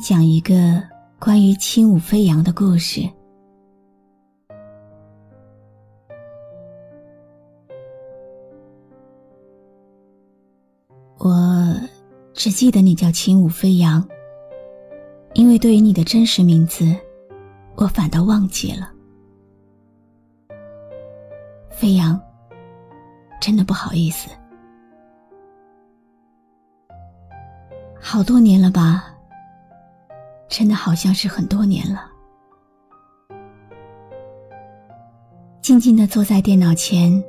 讲一个关于轻舞飞扬的故事。我只记得你叫轻舞飞扬，因为对于你的真实名字，我反倒忘记了。飞扬，真的不好意思，好多年了吧。真的好像是很多年了。静静的坐在电脑前，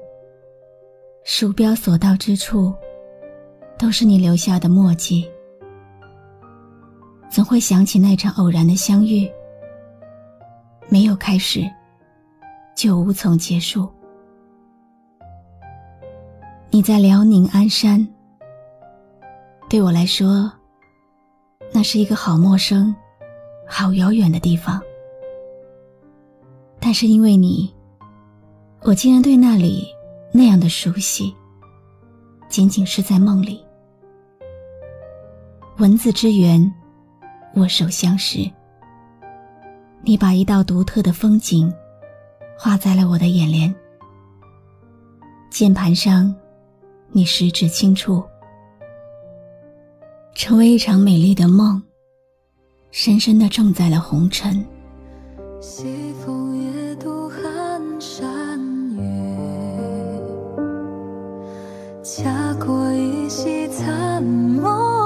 鼠标所到之处，都是你留下的墨迹。总会想起那场偶然的相遇，没有开始，就无从结束。你在辽宁鞍山，对我来说，那是一个好陌生。好遥远的地方，但是因为你，我竟然对那里那样的熟悉。仅仅是在梦里，文字之源，握手相识。你把一道独特的风景画在了我的眼帘，键盘上，你十指轻触，成为一场美丽的梦。深深的种在了红尘。西风夜渡寒山月，恰过一夕残梦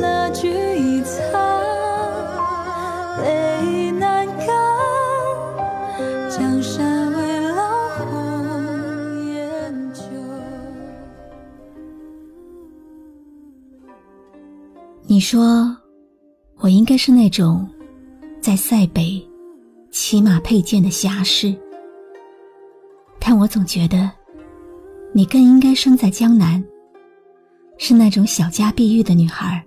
蜡炬已残，泪难干你说，我应该是那种在塞北骑马佩剑的侠士，但我总觉得你更应该生在江南，是那种小家碧玉的女孩。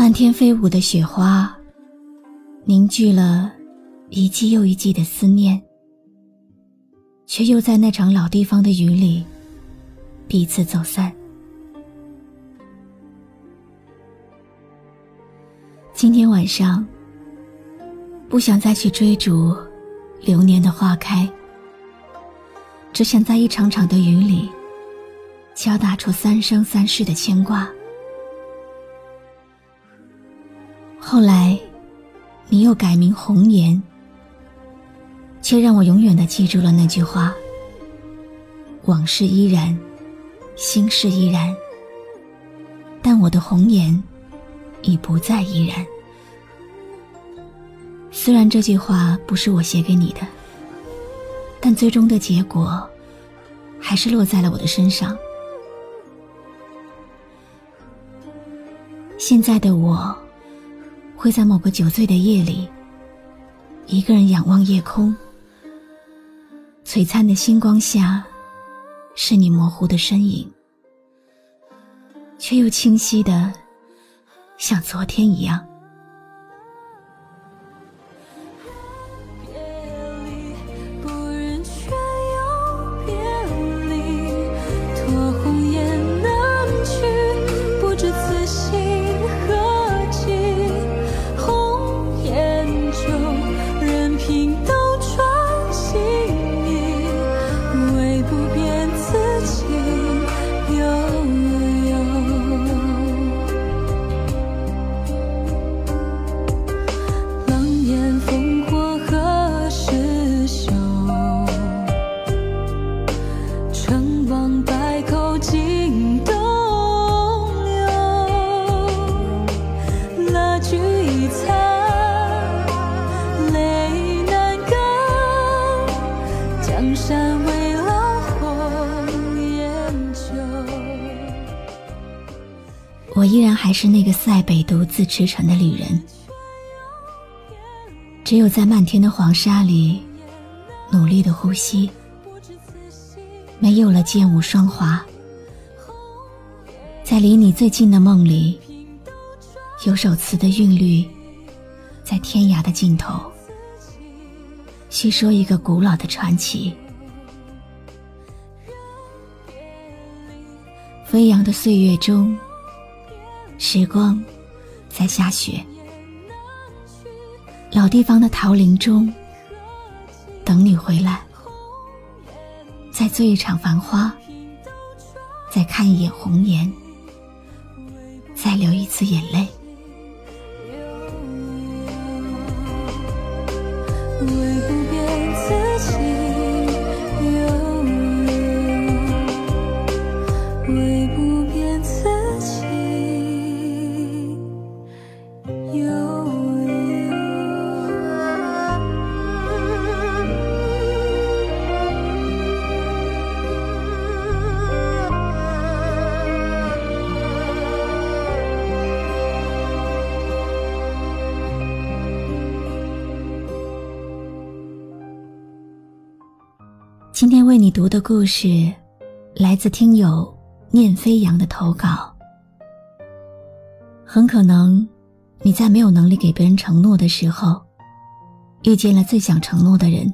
漫天飞舞的雪花，凝聚了一季又一季的思念，却又在那场老地方的雨里彼此走散。今天晚上，不想再去追逐流年的花开，只想在一场场的雨里，敲打出三生三世的牵挂。后来，你又改名红颜，却让我永远的记住了那句话：往事依然，心事依然，但我的红颜。已不再依然。虽然这句话不是我写给你的，但最终的结果，还是落在了我的身上。现在的我，会在某个酒醉的夜里，一个人仰望夜空，璀璨的星光下，是你模糊的身影，却又清晰的。像昨天一样。还是那个塞北独自驰骋的旅人，只有在漫天的黄沙里努力的呼吸，没有了剑舞霜华，在离你最近的梦里，有首词的韵律，在天涯的尽头，叙说一个古老的传奇。飞扬的岁月中。时光在下雪，老地方的桃林中等你回来，再做一场繁花，再看一眼红颜，再流一次眼泪。今天为你读的故事，来自听友念飞扬的投稿。很可能，你在没有能力给别人承诺的时候，遇见了最想承诺的人；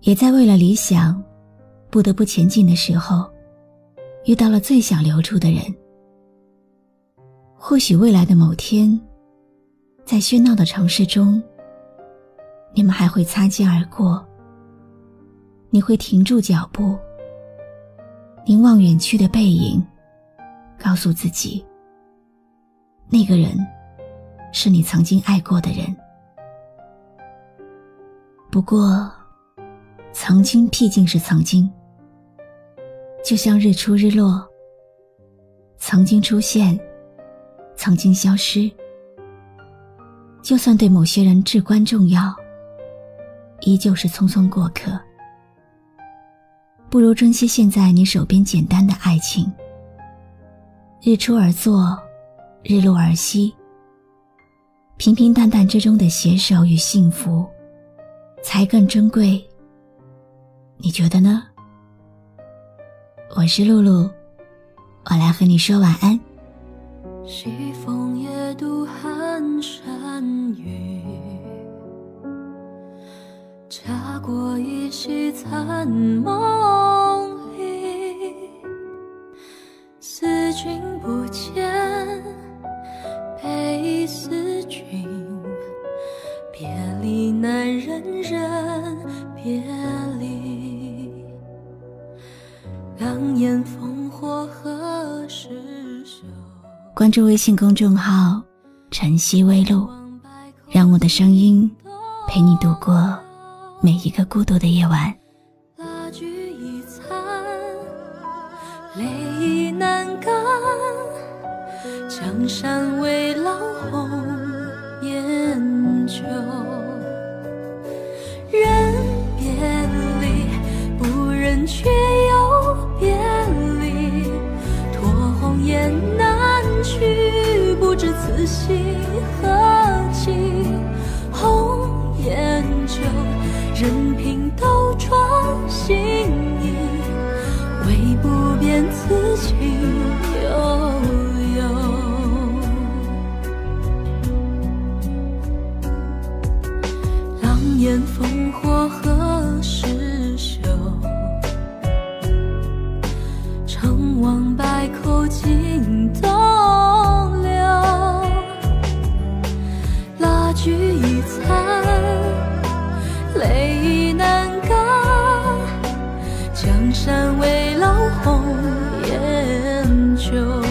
也在为了理想，不得不前进的时候，遇到了最想留住的人。或许未来的某天，在喧闹的城市中，你们还会擦肩而过。你会停住脚步，凝望远去的背影，告诉自己，那个人是你曾经爱过的人。不过，曾经毕竟是曾经，就像日出日落，曾经出现，曾经消失。就算对某些人至关重要，依旧是匆匆过客。不如珍惜现在你手边简单的爱情。日出而作，日落而息。平平淡淡之中的携手与幸福，才更珍贵。你觉得呢？我是露露，我来和你说晚安。西风夜渡寒山雨，踏过一袭残梦里，思君不见，悲思君，别离难忍忍别离，两眼烽火何时休？关注微信公众号“晨曦微露”，让我的声音陪你度过每一个孤独的夜晚。蜡炬已残，泪已难干，江山未老红颜旧。人别离，不忍却又别离，托红颜难去，不知此心烽火何时休？成王败寇尽东流。蜡炬已残，泪已难干。江山未老，红颜旧。